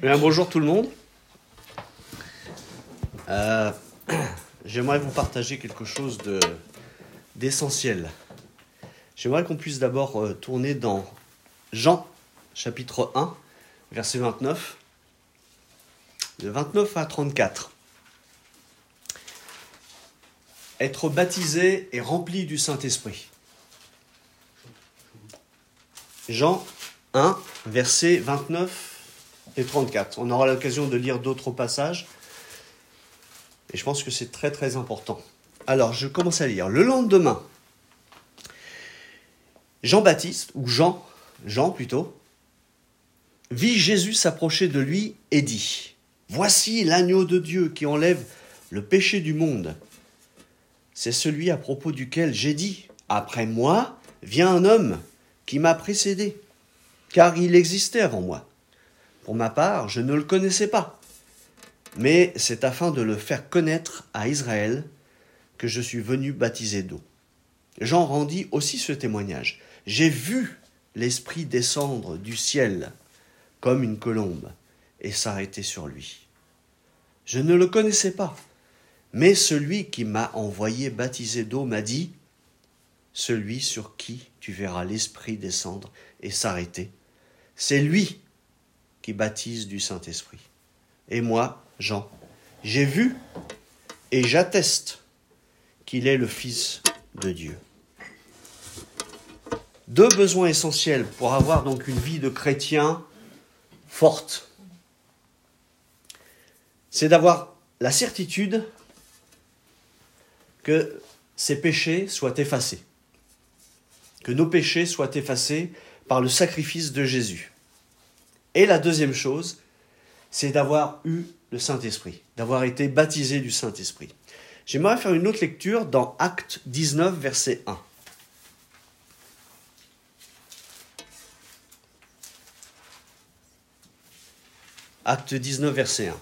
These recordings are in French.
Bien, bonjour tout le monde. Euh, J'aimerais vous partager quelque chose de d'essentiel. J'aimerais qu'on puisse d'abord euh, tourner dans Jean, chapitre 1, verset 29, de 29 à 34. Être baptisé et rempli du Saint-Esprit. Jean 1, verset 29 et 34. On aura l'occasion de lire d'autres passages. Et je pense que c'est très très important. Alors, je commence à lire. Le lendemain, Jean-Baptiste, ou Jean, Jean plutôt, vit Jésus s'approcher de lui et dit, Voici l'agneau de Dieu qui enlève le péché du monde. C'est celui à propos duquel j'ai dit, Après moi vient un homme qui m'a précédé, car il existait avant moi. Pour ma part, je ne le connaissais pas, mais c'est afin de le faire connaître à Israël que je suis venu baptiser d'eau. Jean rendit aussi ce témoignage. J'ai vu l'Esprit descendre du ciel comme une colombe et s'arrêter sur lui. Je ne le connaissais pas, mais celui qui m'a envoyé baptiser d'eau m'a dit, Celui sur qui tu verras l'Esprit descendre et s'arrêter, c'est lui baptise du Saint-Esprit. Et moi, Jean, j'ai vu et j'atteste qu'il est le Fils de Dieu. Deux besoins essentiels pour avoir donc une vie de chrétien forte. C'est d'avoir la certitude que ces péchés soient effacés, que nos péchés soient effacés par le sacrifice de Jésus. Et la deuxième chose, c'est d'avoir eu le Saint-Esprit, d'avoir été baptisé du Saint-Esprit. J'aimerais faire une autre lecture dans Acte 19, verset 1. Acte 19, verset 1.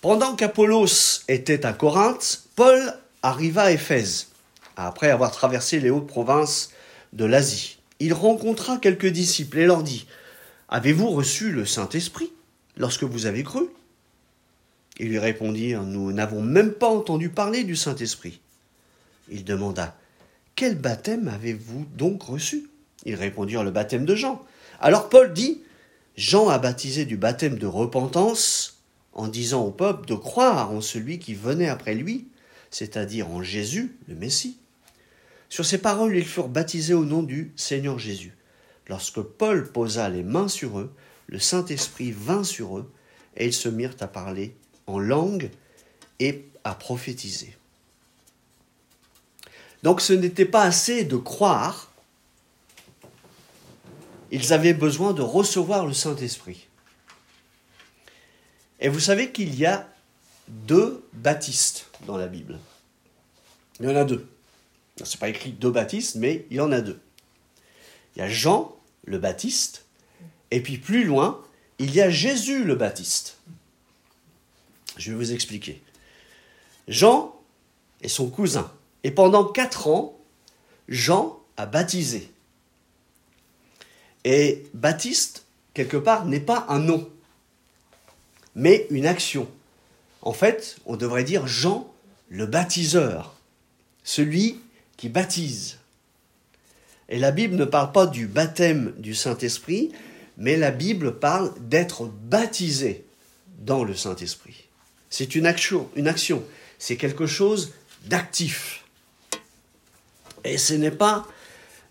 Pendant qu'Apollos était à Corinthe, Paul arriva à Éphèse, après avoir traversé les hautes provinces de l'Asie. Il rencontra quelques disciples et leur dit Avez-vous reçu le Saint-Esprit lorsque vous avez cru? Ils lui répondirent Nous n'avons même pas entendu parler du Saint-Esprit. Il demanda Quel baptême avez-vous donc reçu? Ils répondirent Le baptême de Jean. Alors Paul dit Jean a baptisé du baptême de repentance en disant au peuple de croire en celui qui venait après lui, c'est-à-dire en Jésus, le Messie. Sur ces paroles, ils furent baptisés au nom du Seigneur Jésus. Lorsque Paul posa les mains sur eux, le Saint-Esprit vint sur eux, et ils se mirent à parler en langue et à prophétiser. Donc ce n'était pas assez de croire, ils avaient besoin de recevoir le Saint-Esprit. Et vous savez qu'il y a deux baptistes dans la Bible. Il y en a deux. Ce n'est pas écrit deux baptistes, mais il y en a deux. Il y a Jean le Baptiste, et puis plus loin, il y a Jésus le Baptiste. Je vais vous expliquer. Jean est son cousin, et pendant quatre ans, Jean a baptisé. Et Baptiste, quelque part, n'est pas un nom, mais une action. En fait, on devrait dire Jean le baptiseur, celui qui baptise. Et la Bible ne parle pas du baptême du Saint-Esprit, mais la Bible parle d'être baptisé dans le Saint-Esprit. C'est une action. C'est quelque chose d'actif. Et ce n'est pas,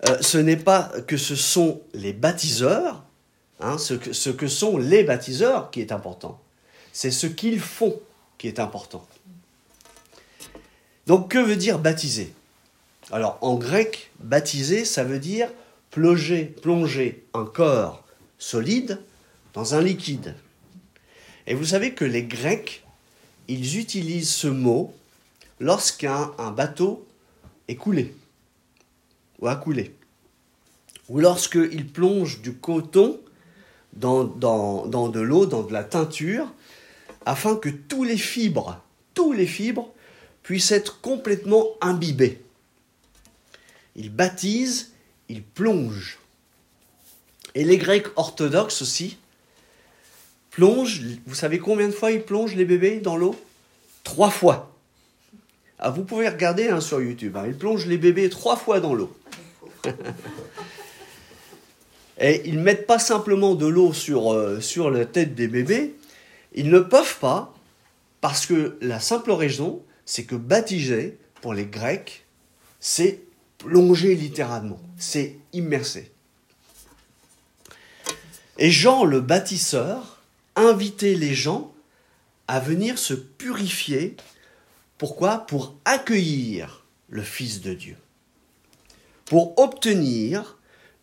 euh, que ce sont les baptiseurs, hein, ce, que, ce que sont les baptiseurs qui est important. C'est ce qu'ils font qui est important. Donc que veut dire baptiser? Alors en grec, baptiser, ça veut dire plonger, plonger un corps solide dans un liquide. Et vous savez que les Grecs, ils utilisent ce mot lorsqu'un un bateau est coulé ou a coulé. Ou lorsqu'ils plongent du coton dans, de l'eau, dans de la teinture, afin que tous les fibres, tous les fibres puissent être complètement imbibés il baptise, il plonge. Et les Grecs orthodoxes aussi plonge, vous savez combien de fois il plonge les bébés dans l'eau? Trois fois. Ah, vous pouvez regarder hein, sur YouTube, hein. il plonge les bébés trois fois dans l'eau. Et ils ne mettent pas simplement de l'eau sur, euh, sur la tête des bébés, ils ne peuvent pas, parce que la simple raison, c'est que baptiser, pour les Grecs, c'est plonger littéralement, c'est immerser. Et Jean le bâtisseur invitait les gens à venir se purifier. Pourquoi? Pour accueillir le Fils de Dieu. Pour obtenir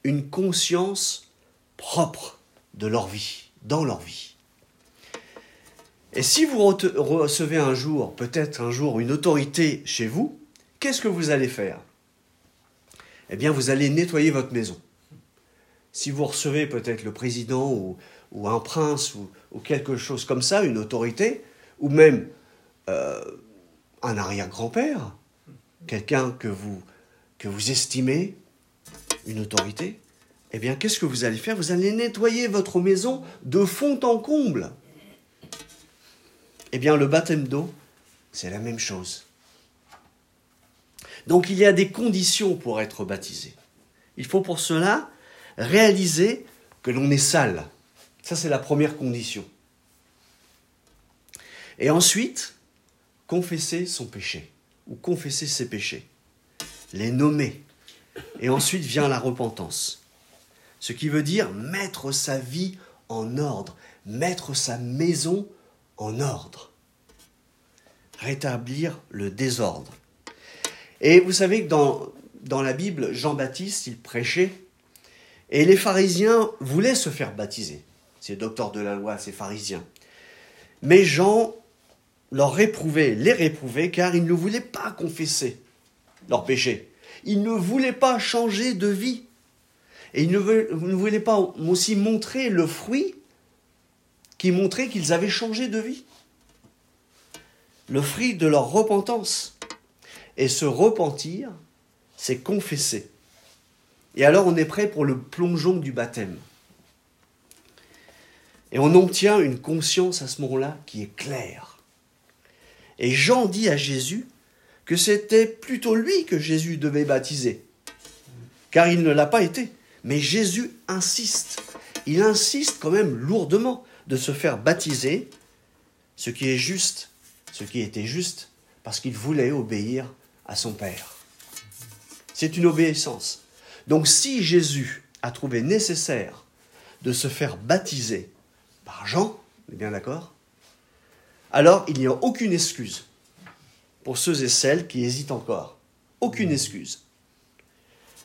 une conscience propre de leur vie, dans leur vie. Et si vous recevez un jour, peut-être un jour, une autorité chez vous, qu'est-ce que vous allez faire? Eh bien, vous allez nettoyer votre maison. Si vous recevez peut-être le président ou, un prince ou, quelque chose comme ça, une autorité, ou même euh, un arrière-grand-père, quelqu'un que vous, que vous estimez, une autorité, eh bien, qu'est-ce que vous allez faire? Vous allez nettoyer votre maison de fond en comble. Eh bien, le baptême d'eau, c'est la même chose. Donc, il y a des conditions pour être baptisé. Il faut pour cela réaliser que l'on est sale. Ça, c'est la première condition. Et ensuite, confesser son péché, ou confesser ses péchés, les nommer. Et ensuite vient la repentance. Ce qui veut dire mettre sa vie en ordre, mettre sa maison en ordre. Rétablir le désordre. Et vous savez que dans, dans la Bible, Jean-Baptiste, il prêchait, et les pharisiens voulaient se faire baptiser. Ces docteurs de la loi, ces pharisiens. Mais Jean leur réprouvait, les réprouvait, car ils ne voulaient pas confesser leur péché. Ils ne voulaient pas changer de vie. Et ils ne voulaient pas aussi montrer le fruit qui montrait qu'ils avaient changé de vie. Le fruit de leur repentance. Et se repentir, c'est confesser. Et alors on est prêt pour le plongeon du baptême. Et on obtient une conscience à ce moment-là qui est claire. Et Jean dit à Jésus que c'était plutôt lui que Jésus devait baptiser, car il ne l'a pas été. Mais Jésus insiste, il insiste quand même lourdement de se faire baptiser, ce qui est juste, ce qui était juste, parce qu'il voulait obéir à son Père. C'est une obéissance. Donc si Jésus a trouvé nécessaire de se faire baptiser par Jean, on est bien d'accord Alors il n'y a aucune excuse pour ceux et celles qui hésitent encore. Aucune excuse.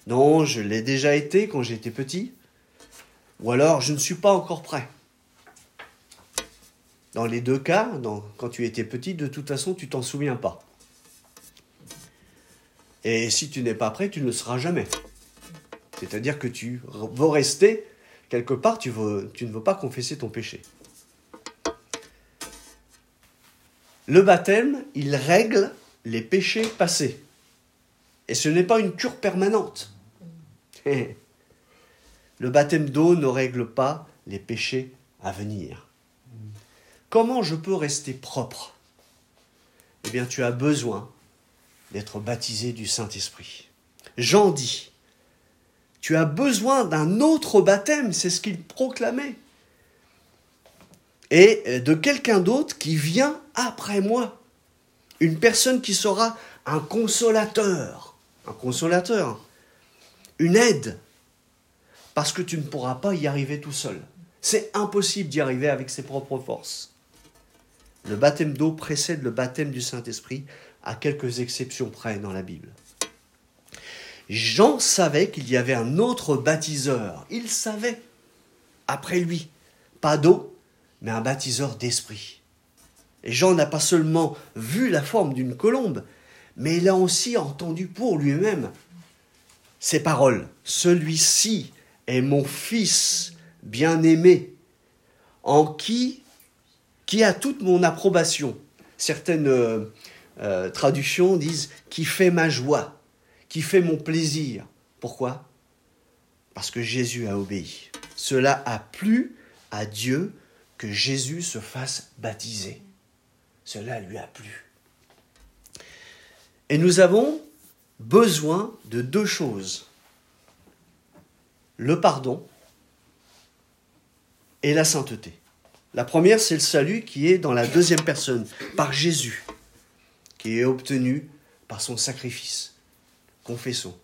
Non, je l'ai déjà été quand j'étais petit. Ou alors, je ne suis pas encore prêt. Dans les deux cas, quand tu étais petit, de toute façon, tu t'en souviens pas. Et si tu n'es pas prêt, tu ne le seras jamais. C'est-à-dire que tu veux rester quelque part, tu, tu ne veux pas confesser ton péché. Le baptême, il règle les péchés passés. Et ce n'est pas une cure permanente. Le baptême d'eau ne règle pas les péchés à venir. Comment je peux rester propre? Eh bien, tu as besoin d'être baptisé du Saint-Esprit. Jean dit, tu as besoin d'un autre baptême, c'est ce qu'il proclamait. Et de quelqu'un d'autre qui vient après moi. Une personne qui sera un consolateur. Un consolateur une aide, parce que tu ne pourras pas y arriver tout seul. C'est impossible d'y arriver avec ses propres forces. Le baptême d'eau précède le baptême du Saint-Esprit, à quelques exceptions près dans la Bible. Jean savait qu'il y avait un autre baptiseur. Il savait, après lui, pas d'eau, mais un baptiseur d'esprit. Et Jean n'a pas seulement vu la forme d'une colombe, mais il a aussi entendu pour lui-même ces paroles. Celui-ci est mon fils bien-aimé, en qui, qui a toute mon approbation. Certaines euh, traductions disent qui fait ma joie, qui fait mon plaisir. Pourquoi? Parce que Jésus a obéi. Cela a plu à Dieu que Jésus se fasse baptiser. Cela lui a plu. Et nous avons besoin de deux choses. Le pardon et la sainteté. La première, c'est le salut qui est dans la deuxième personne, par Jésus, qui est obtenu par son sacrifice. Confessons.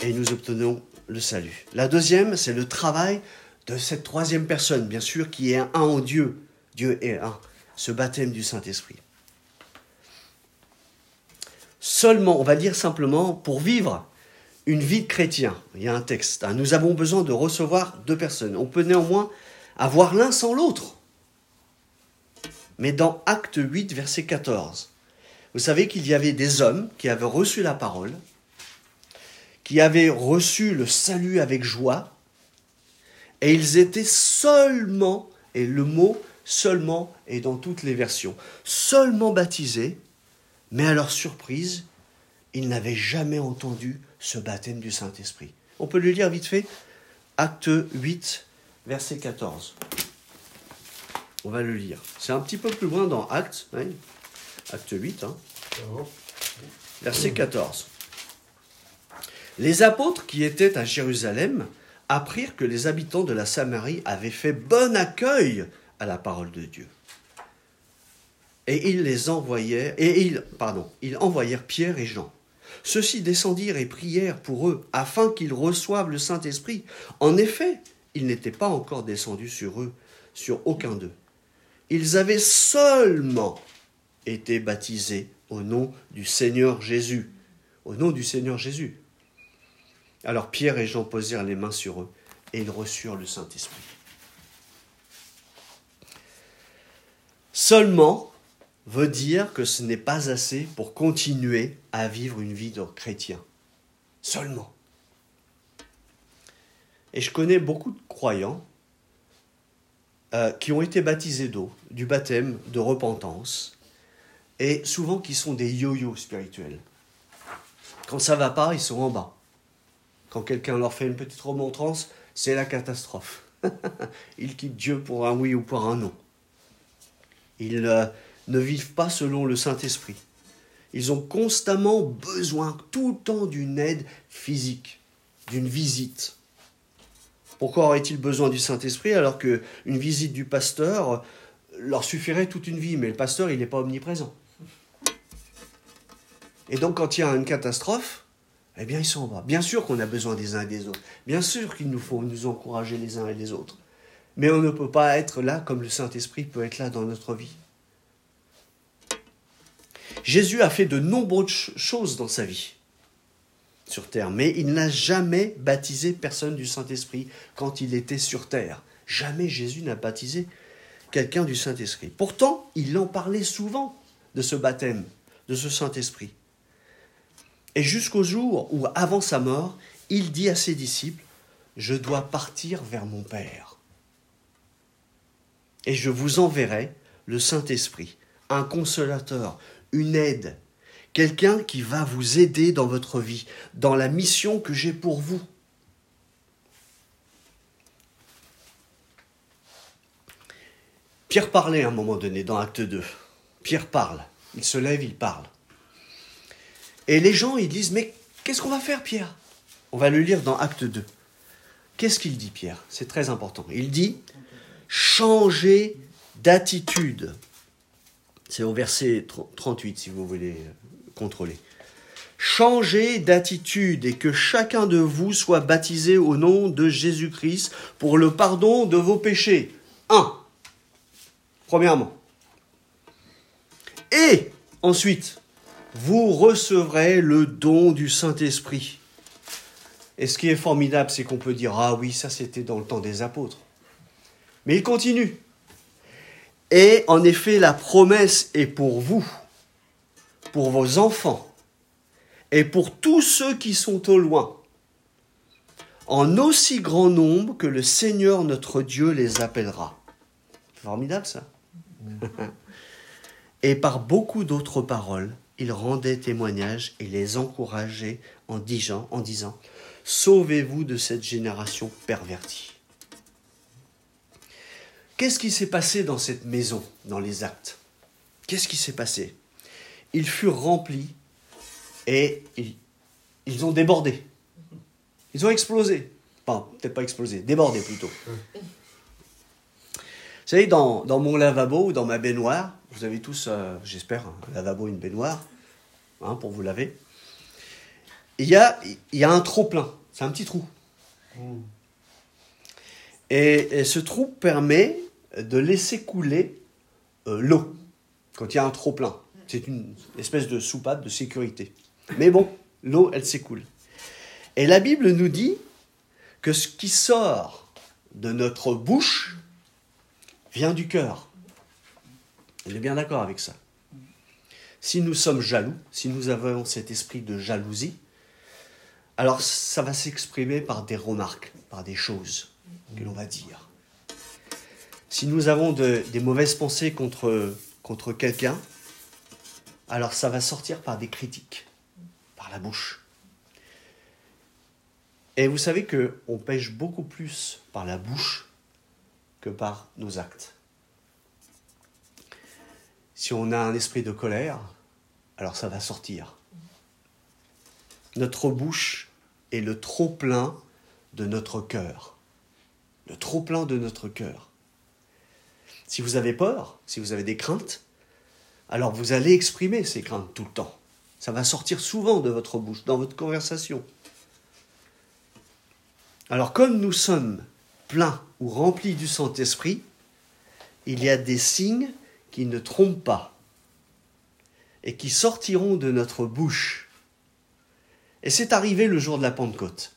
Et nous obtenons le salut. La deuxième, c'est le travail de cette troisième personne, bien sûr, qui est un en Dieu. Dieu est un. Ce baptême du Saint-Esprit. Seulement, on va dire simplement, pour vivre une vie de chrétien, il y a un texte, hein, nous avons besoin de recevoir deux personnes. On peut néanmoins avoir l'un sans l'autre. Mais dans Acte 8, verset 14, vous savez qu'il y avait des hommes qui avaient reçu la parole, qui avaient reçu le salut avec joie, et ils étaient seulement, et le mot seulement est dans toutes les versions, seulement baptisés, mais à leur surprise, ils n'avaient jamais entendu ce baptême du Saint-Esprit. On peut le lire vite fait? Acte 8, verset 14. On va le lire. C'est un petit peu plus loin dans Acte, hein. Acte 8, hein. verset 14. Les apôtres qui étaient à Jérusalem apprirent que les habitants de la Samarie avaient fait bon accueil à la parole de Dieu. Et ils les envoyèrent, et ils, pardon, ils envoyèrent Pierre et Jean. Ceux-ci descendirent et prièrent pour eux, afin qu'ils reçoivent le Saint-Esprit. En effet, il n'était pas encore descendu sur eux, sur aucun d'eux. Ils avaient seulement été baptisés au nom du Seigneur Jésus. Au nom du Seigneur Jésus. Alors Pierre et Jean posèrent les mains sur eux et ils reçurent le Saint-Esprit. Seulement veut dire que ce n'est pas assez pour continuer à vivre une vie de chrétien. Seulement. Et je connais beaucoup de croyants euh, qui ont été baptisés d'eau, du baptême de repentance, et souvent qui sont des yo-yo spirituels. Quand ça va pas, ils sont en bas. Quand quelqu'un leur fait une petite remontrance, c'est la catastrophe. ils quittent Dieu pour un oui ou pour un non. Ils euh, ne vivent pas selon le Saint-Esprit. Ils ont constamment besoin tout le temps d'une aide physique, d'une visite. Pourquoi aurait-il besoin du Saint-Esprit alors qu'une visite du pasteur leur suffirait toute une vie? Mais le pasteur, il n'est pas omniprésent. Et donc quand il y a une catastrophe, eh bien, ils sont bas. Bien sûr qu'on a besoin des uns et des autres. Bien sûr qu'il nous faut nous encourager les uns et les autres. Mais on ne peut pas être là comme le Saint-Esprit peut être là dans notre vie. Jésus a fait de nombreuses choses dans sa vie sur terre, mais il n'a jamais baptisé personne du Saint-Esprit quand il était sur terre. Jamais Jésus n'a baptisé quelqu'un du Saint-Esprit. Pourtant, il en parlait souvent de ce baptême, de ce Saint-Esprit. Et jusqu'au jour où, avant sa mort, il dit à ses disciples, Je dois partir vers mon Père. Et je vous enverrai le Saint-Esprit, un consolateur, une aide, quelqu'un qui va vous aider dans votre vie, dans la mission que j'ai pour vous. Pierre parlait à un moment donné dans Acte 2. Pierre parle, il se lève, il parle. Et les gens, ils disent, mais qu'est-ce qu'on va faire, Pierre? On va le lire dans Acte 2. Qu'est-ce qu'il dit, Pierre? C'est très important. Il dit, changer d'attitude. C'est au verset 38, si vous voulez contrôler. Changez d'attitude et que chacun de vous soit baptisé au nom de Jésus-Christ pour le pardon de vos péchés. Un. Premièrement. Et ensuite, vous recevrez le don du Saint-Esprit. Et ce qui est formidable, c'est qu'on peut dire, ah oui, ça c'était dans le temps des apôtres. Mais il continue. Et en effet, la promesse est pour vous, pour vos enfants, et pour tous ceux qui sont au loin, en aussi grand nombre que le Seigneur notre Dieu les appellera. Formidable ça. et par beaucoup d'autres paroles, il rendait témoignage et les encourageait en disant, Sauvez-vous de cette génération pervertie. Qu'est-ce qui s'est passé dans cette maison, dans les actes? Qu'est-ce qui s'est passé? Ils furent remplis et ils, ont débordé. Ils ont explosé. Enfin, peut-être pas explosé, débordé plutôt. Vous savez, dans, mon lavabo ou dans ma baignoire, vous avez tous, euh, j'espère, un lavabo et une baignoire, hein, pour vous laver. Il y a, il y a un trop-plein, c'est un petit trou. Et, ce trou permet de laisser couler euh, l'eau quand il y a un trop-plein. C'est une espèce de soupape de sécurité. Mais bon, l'eau, elle s'écoule. Et la Bible nous dit que ce qui sort de notre bouche vient du cœur. Elle est bien d'accord avec ça. Si nous sommes jaloux, si nous avons cet esprit de jalousie, alors ça va s'exprimer par des remarques, par des choses que l'on va dire. Si nous avons des mauvaises pensées contre, contre quelqu'un, alors ça va sortir par des critiques, par la bouche. Et vous savez que on pêche beaucoup plus par la bouche par nos actes. Si on a un esprit de colère, alors ça va sortir. Notre bouche est le trop plein de notre cœur. Le trop plein de notre cœur. Si vous avez peur, si vous avez des craintes, alors vous allez exprimer ces craintes tout le temps. Ça va sortir souvent de votre bouche, dans votre conversation. Alors comme nous sommes pleins ou remplis du Saint-Esprit, il y a des signes qui ne trompent pas et qui sortiront de notre bouche. Et c'est arrivé le jour de la Pentecôte.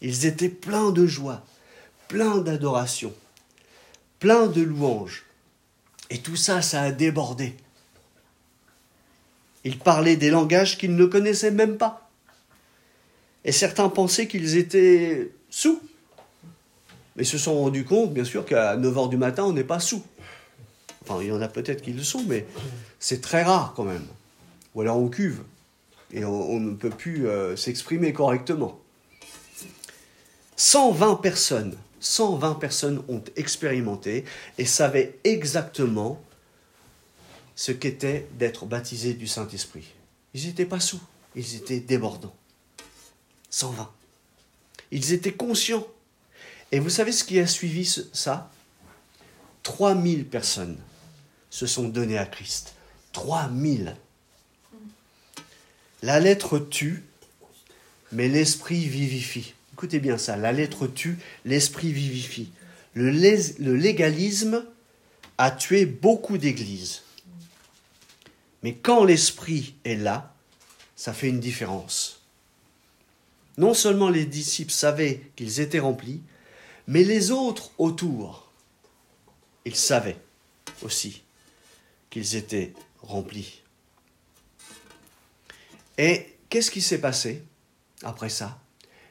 Ils étaient pleins de joie, pleins d'adoration, pleins de louanges. Et tout ça, ça a débordé. Ils parlaient des langages qu'ils ne connaissaient même pas. Et certains pensaient qu'ils étaient sous. Mais se sont rendus compte, bien sûr, qu'à 9h du matin, on n'est pas sous. Enfin, il y en a peut-être qui le sont, mais c'est très rare quand même. Ou alors on cuve. Et on, ne peut plus euh, s'exprimer correctement. 120 personnes, 120 personnes ont expérimenté et savaient exactement ce qu'était d'être baptisé du Saint-Esprit. Ils n'étaient pas sous, ils étaient débordants. 120. Ils étaient conscients. Et vous savez ce qui a suivi ça? 3000 personnes se sont données à Christ. 3000. La lettre tue, mais l'esprit vivifie. Écoutez bien ça, la lettre tue, l'esprit vivifie. Le, le légalisme a tué beaucoup d'églises. Mais quand l'esprit est là, ça fait une différence. Non seulement les disciples savaient qu'ils étaient remplis, mais les autres autour, ils savaient aussi qu'ils étaient remplis. Et qu'est-ce qui s'est passé après ça?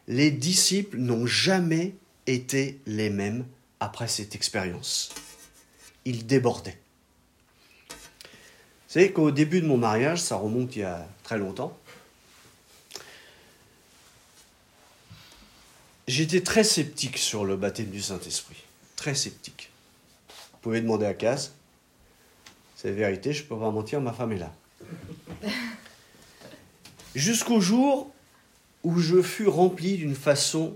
Les disciples n'ont jamais été les mêmes après cette expérience. Ils débordaient. Vous savez qu'au début de mon mariage, ça remonte il y a très longtemps, J'étais très sceptique sur le baptême du Saint-Esprit. Très sceptique. Vous pouvez demander à Caz. C'est la vérité, je ne peux pas mentir, ma femme est là. Jusqu'au jour où je fus rempli d'une façon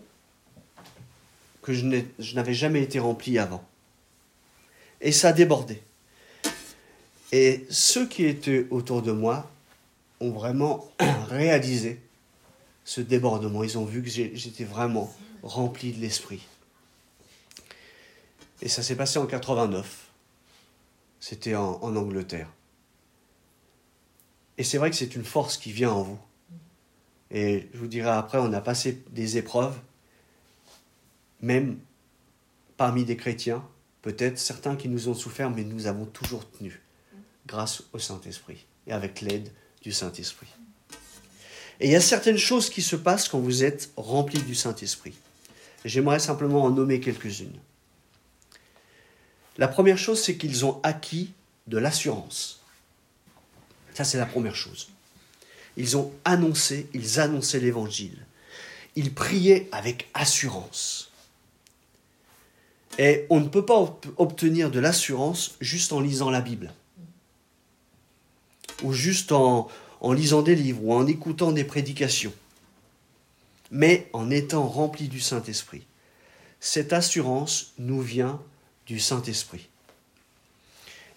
que je n'avais jamais été rempli avant. Et ça débordait. Et ceux qui étaient autour de moi ont vraiment réalisé ce débordement. Ils ont vu que j'étais vraiment rempli de l'esprit. Et ça s'est passé en 89. C'était en, Angleterre. Et c'est vrai que c'est une force qui vient en vous. Et je vous dirai après, on a passé des épreuves, même parmi des chrétiens, peut-être certains qui nous ont souffert, mais nous avons toujours tenu, grâce au Saint-Esprit et avec l'aide du Saint-Esprit. Et il y a certaines choses qui se passent quand vous êtes rempli du Saint-Esprit. J'aimerais simplement en nommer quelques-unes. La première chose, c'est qu'ils ont acquis de l'assurance. Ça, c'est la première chose. Ils ont annoncé, ils annonçaient l'évangile. Ils priaient avec assurance. Et on ne peut pas obtenir de l'assurance juste en lisant la Bible. Ou juste en, en lisant des livres ou en écoutant des prédications. Mais en étant rempli du Saint-Esprit. Cette assurance nous vient du Saint-Esprit.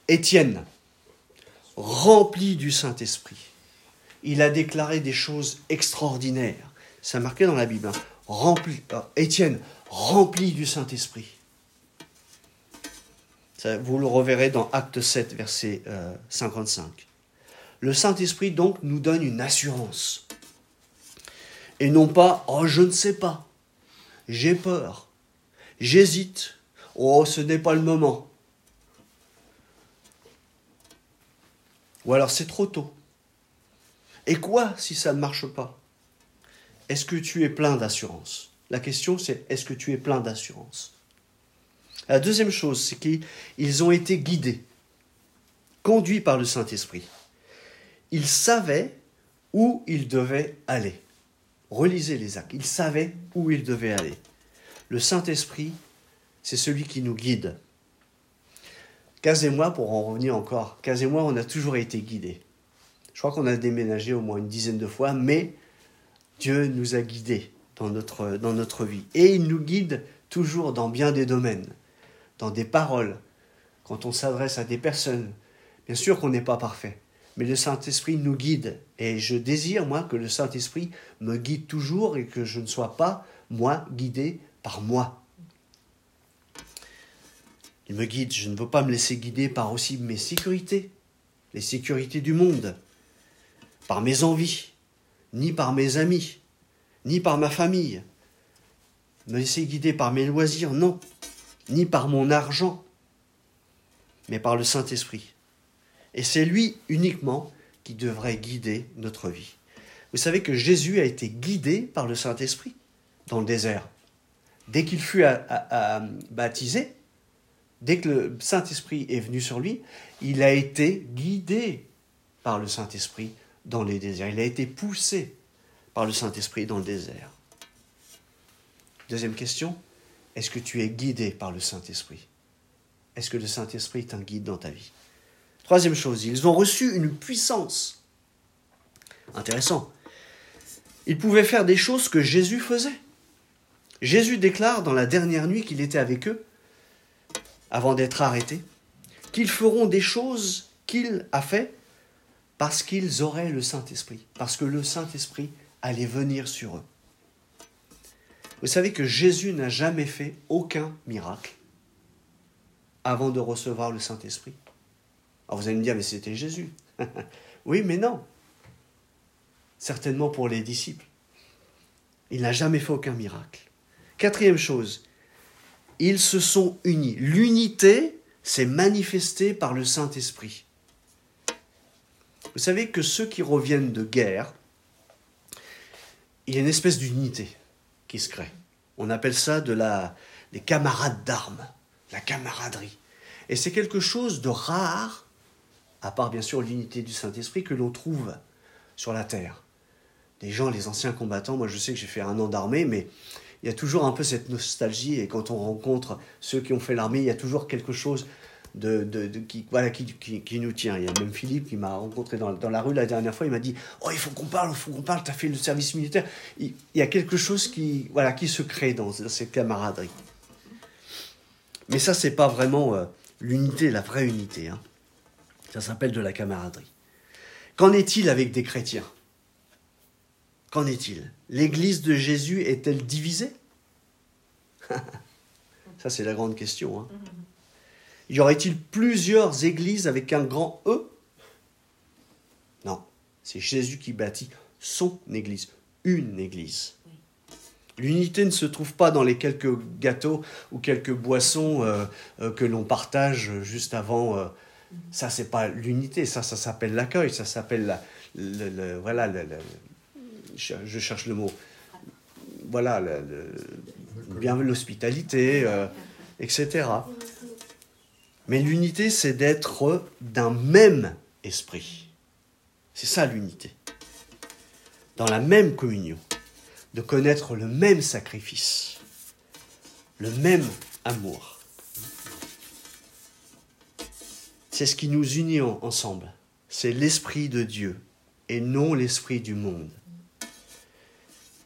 Étienne, rempli du Saint-Esprit, il a déclaré des choses extraordinaires. C'est marqué dans la Bible. Hein. Rempli, euh, Étienne, rempli du Saint-Esprit. Vous le reverrez dans Acte 7, verset 55. Le Saint-Esprit donc nous donne une assurance. Et non pas, oh je ne sais pas, j'ai peur, j'hésite, oh ce n'est pas le moment. Ou alors c'est trop tôt. Et quoi si ça ne marche pas? Est-ce que tu es plein d'assurance? La question c'est est-ce que tu es plein d'assurance? La deuxième chose, c'est qu'ils ont été guidés, conduits par le Saint-Esprit. Ils savaient où ils devaient aller. Relisez les actes. Ils savaient où ils devaient aller. Le Saint-Esprit, c'est celui qui nous guide. Kaz et moi, pour en revenir encore, Kaz et moi, on a toujours été guidés. Je crois qu'on a déménagé au moins une dizaine de fois, mais Dieu nous a guidés dans notre, dans notre vie. Et il nous guide toujours dans bien des domaines, dans des paroles, quand on s'adresse à des personnes. Bien sûr qu'on n'est pas parfait, mais le Saint-Esprit nous guide. Et je désire, moi, que le Saint-Esprit me guide toujours et que je ne sois pas, moi, guidé par moi. Il me guide, je ne veux pas me laisser guider par aussi mes sécurités, les sécurités du monde, par mes envies, ni par mes amis, ni par ma famille. Me laisser guider par mes loisirs, non, ni par mon argent, mais par le Saint-Esprit. Et c'est lui uniquement qui devrait guider notre vie. Vous savez que Jésus a été guidé par le Saint-Esprit dans le désert. Dès qu'il fut baptisé, Dès que le Saint-Esprit est venu sur lui, il a été guidé par le Saint-Esprit dans les déserts. Il a été poussé par le Saint-Esprit dans le désert. Deuxième question, est-ce que tu es guidé par le Saint-Esprit? Est-ce que le Saint-Esprit est un guide dans ta vie? Troisième chose, ils ont reçu une puissance. Intéressant. Ils pouvaient faire des choses que Jésus faisait. Jésus déclare dans la dernière nuit qu'il était avec eux, avant d'être arrêtés, qu'ils feront des choses qu'il a fait parce qu'ils auraient le Saint-Esprit, parce que le Saint-Esprit allait venir sur eux. Vous savez que Jésus n'a jamais fait aucun miracle avant de recevoir le Saint-Esprit. Alors vous allez me dire, mais c'était Jésus. oui, mais non. Certainement pour les disciples. Il n'a jamais fait aucun miracle. Quatrième chose, ils se sont unis. L'unité s'est manifestée par le Saint-Esprit. Vous savez que ceux qui reviennent de guerre, il y a une espèce d'unité qui se crée. On appelle ça de la, les camarades d'armes, la camaraderie. Et c'est quelque chose de rare, à part bien sûr l'unité du Saint-Esprit, que l'on trouve sur la terre. Les gens, les anciens combattants, moi je sais que j'ai fait un an d'armée, mais il y a toujours un peu cette nostalgie et quand on rencontre ceux qui ont fait l'armée, il y a toujours quelque chose de, qui, voilà, qui, qui, nous tient. Il y a même Philippe qui m'a rencontré dans, dans, la rue la dernière fois, il m'a dit Oh, il faut qu'on parle, il faut qu'on parle, tu as fait le service militaire. Il, y a quelque chose qui, voilà, qui se crée dans, cette camaraderie. Mais ça, c'est pas vraiment euh, l'unité, la vraie unité. Hein. Ça s'appelle de la camaraderie. Qu'en est-il avec des chrétiens? Qu'en est-il? L'Église de Jésus est-elle divisée? Ça, c'est la grande question. Hein. Y aurait-il plusieurs églises avec un grand E? Non, c'est Jésus qui bâtit son Église, une Église. L'unité ne se trouve pas dans les quelques gâteaux ou quelques boissons euh, euh, que l'on partage juste avant. Euh. Ça, c'est pas l'unité, ça, ça s'appelle l'accueil, ça s'appelle le, voilà, le, je cherche le mot, voilà, bien l'hospitalité, euh, etc. Mais l'unité, c'est d'être d'un même esprit. C'est ça l'unité. Dans la même communion, de connaître le même sacrifice, le même amour. C'est ce qui nous unit ensemble. C'est l'Esprit de Dieu et non l'Esprit du monde.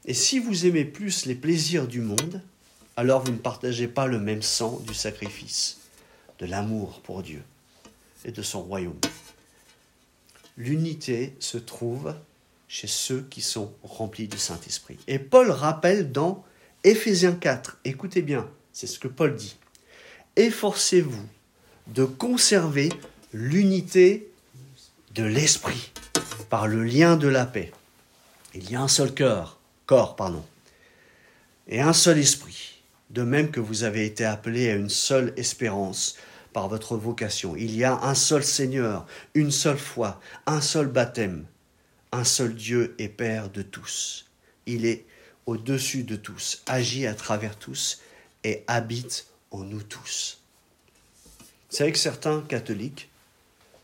Et si vous aimez plus les plaisirs du monde, alors vous ne partagez pas le même sang du sacrifice, de l'amour pour Dieu et de son royaume. L'unité se trouve chez ceux qui sont remplis du Saint-Esprit. Et Paul rappelle dans Éphésiens 4, écoutez bien, c'est ce que Paul dit. Efforcez-vous de conserver l'unité de l'Esprit par le lien de la paix. Il y a un seul cœur, corps, pardon, et un seul esprit, de même que vous avez été appelés à une seule espérance par votre vocation. Il y a un seul Seigneur, une seule foi, un seul baptême, un seul Dieu et Père de tous. Il est au-dessus de tous, agit à travers tous et habite en nous tous. Vous savez que certains catholiques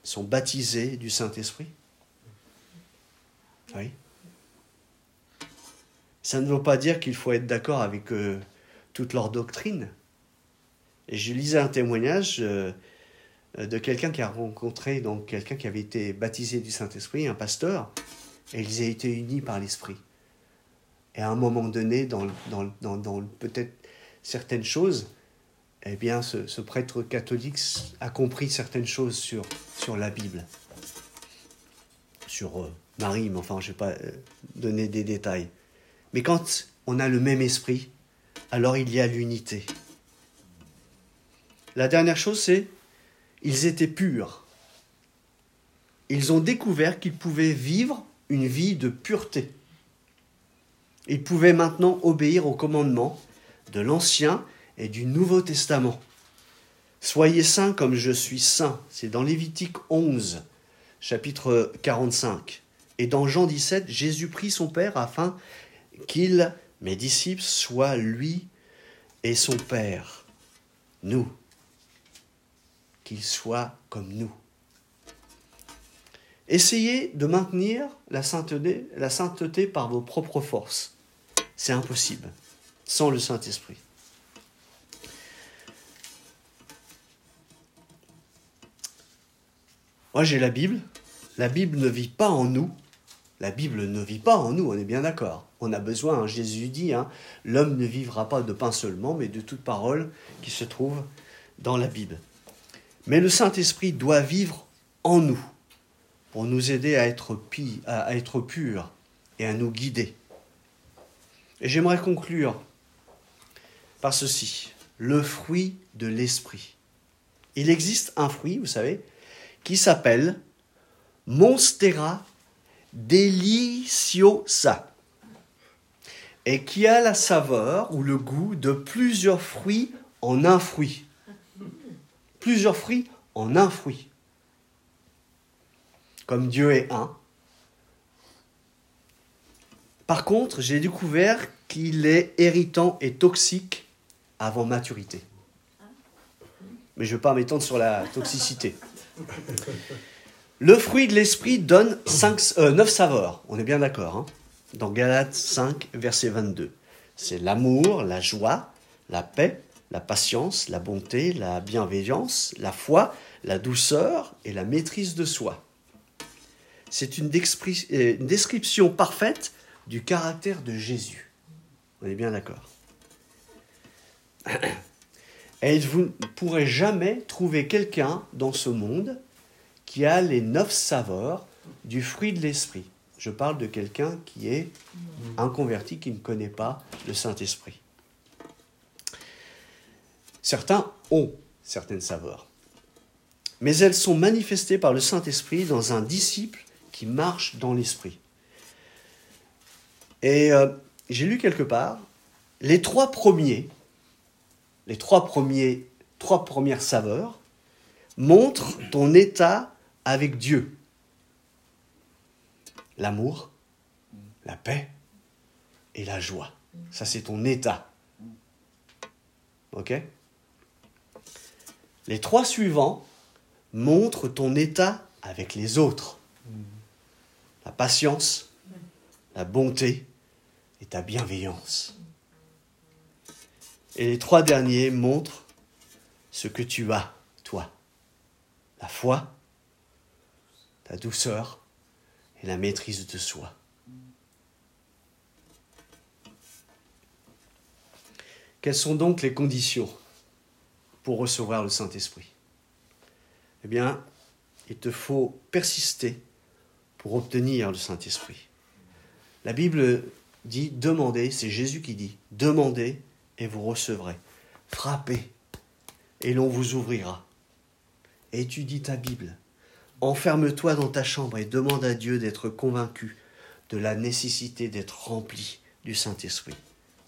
sont baptisés du Saint-Esprit? Oui. Ça ne veut pas dire qu'il faut être d'accord avec euh, toute leur doctrine. Et je lisais un témoignage euh, de quelqu'un qui a rencontré donc quelqu'un qui avait été baptisé du Saint-Esprit, un pasteur, et ils été unis par l'Esprit. Et à un moment donné, dans, peut-être certaines choses, eh bien, ce, prêtre catholique a compris certaines choses sur, la Bible, sur euh, Marie, mais enfin, je ne vais pas euh, donner des détails. Mais quand on a le même esprit, alors il y a l'unité. La dernière chose, c'est ils étaient purs. Ils ont découvert qu'ils pouvaient vivre une vie de pureté. Ils pouvaient maintenant obéir aux commandements de l'Ancien et du Nouveau Testament. Soyez saints comme je suis saint. C'est dans Lévitique 11, chapitre 45. Et dans Jean 17, Jésus prie son Père afin qu'il, mes disciples, soient lui et son Père, nous, qu'il soit comme nous. Essayez de maintenir la sainteté, la sainteté par vos propres forces. C'est impossible sans le Saint-Esprit. Moi, j'ai la Bible. La Bible ne vit pas en nous. La Bible ne vit pas en nous, on est bien d'accord. On a besoin, hein, Jésus dit, hein, l'homme ne vivra pas de pain seulement, mais de toute parole qui se trouve dans la Bible. Mais le Saint-Esprit doit vivre en nous pour nous aider à être, à être purs et à nous guider. Et j'aimerais conclure par ceci, le fruit de l'esprit. Il existe un fruit, vous savez, qui s'appelle Monstera deliciosa et qui a la saveur ou le goût de plusieurs fruits en un fruit. Plusieurs fruits en un fruit. Comme Dieu est un, par contre, j'ai découvert qu'il est irritant et toxique avant maturité. Mais je ne vais pas m'étendre sur la toxicité. Le fruit de l'esprit donne 5, 9 euh, saveurs, on est bien d'accord, hein dans Galates 5, verset 22. C'est l'amour, la joie, la paix, la patience, la bonté, la bienveillance, la foi, la douceur et la maîtrise de soi. C'est une, euh, description parfaite du caractère de Jésus. On est bien d'accord. Et vous ne pourrez jamais trouver quelqu'un dans ce monde qui a les neuf saveurs du fruit de l'esprit. Je parle de quelqu'un qui est inconverti, qui ne connaît pas le Saint-Esprit. Certains ont certaines saveurs, mais elles sont manifestées par le Saint-Esprit dans un disciple qui marche dans l'Esprit. Et euh, j'ai lu quelque part, les trois premiers, les trois premiers, trois premières saveurs montrent ton état avec Dieu. L'amour, la paix et la joie. Ça, c'est ton état. OK? Les trois suivants montrent ton état avec les autres. La patience, la bonté et ta bienveillance. Et les trois derniers montrent ce que tu as, toi. la foi, la douceur et la maîtrise de soi. Quelles sont donc les conditions pour recevoir le Saint-Esprit? Eh bien, il te faut persister pour obtenir le Saint-Esprit. La Bible dit demandez, c'est Jésus qui dit demandez et vous recevrez. Frappez et l'on vous ouvrira. Étudie ta Bible. Enferme-toi dans ta chambre et demande à Dieu d'être convaincu de la nécessité d'être rempli du Saint-Esprit,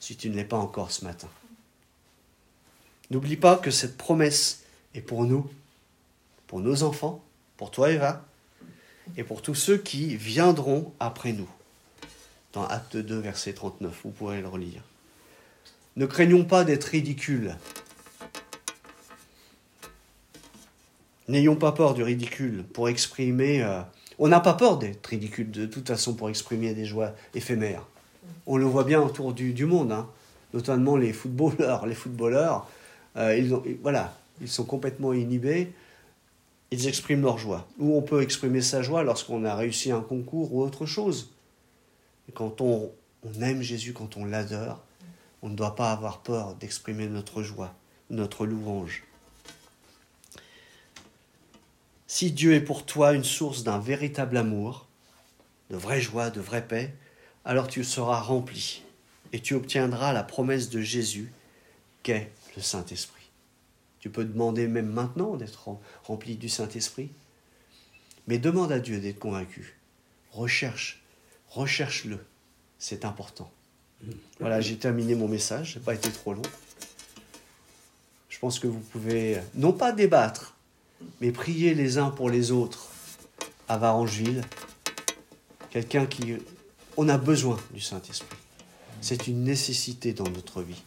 si tu ne l'es pas encore ce matin. N'oublie pas que cette promesse est pour nous, pour nos enfants, pour toi Eva, et pour tous ceux qui viendront après nous. Dans Acte 2, verset 39, vous pourrez le relire. Ne craignons pas d'être ridicules. N'ayons pas peur du ridicule pour exprimer... Euh, on n'a pas peur d'être ridicule de toute façon pour exprimer des joies éphémères. On le voit bien autour du, monde, hein. notamment les footballeurs. Les footballeurs, euh, voilà, ils sont complètement inhibés, ils expriment leur joie. Ou on peut exprimer sa joie lorsqu'on a réussi un concours ou autre chose. Quand on aime Jésus, quand on l'adore, on ne doit pas avoir peur d'exprimer notre joie, notre louange. Si Dieu est pour toi une source d'un véritable amour, de vraie joie, de vraie paix, alors tu seras rempli et tu obtiendras la promesse de Jésus qu'est le Saint-Esprit. Tu peux demander même maintenant d'être rempli du Saint-Esprit, mais demande à Dieu d'être convaincu. Recherche, recherche-le, c'est important. Voilà, j'ai terminé mon message, n'a pas été trop long. Je pense que vous pouvez, non pas débattre, mais prier les uns pour les autres à Varangeville. Quelqu'un qui... On a besoin du Saint-Esprit. C'est une nécessité dans notre vie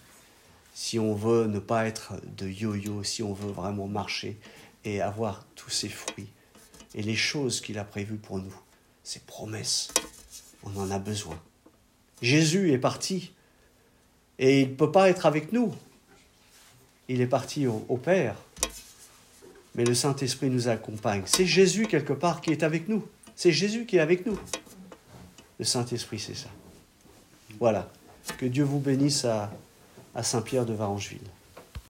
si on veut ne pas être de yo-yo, si on veut vraiment marcher et avoir tous ses fruits et les choses qu'il a prévues pour nous, ses promesses, on en a besoin. Jésus est parti et il ne peut pas être avec nous. Il est parti au, Père, mais le Saint-Esprit nous accompagne. C'est Jésus quelque part qui est avec nous. C'est Jésus qui est avec nous. Le Saint-Esprit, c'est ça. Voilà. Que Dieu vous bénisse à à Saint-Pierre de Varangeville.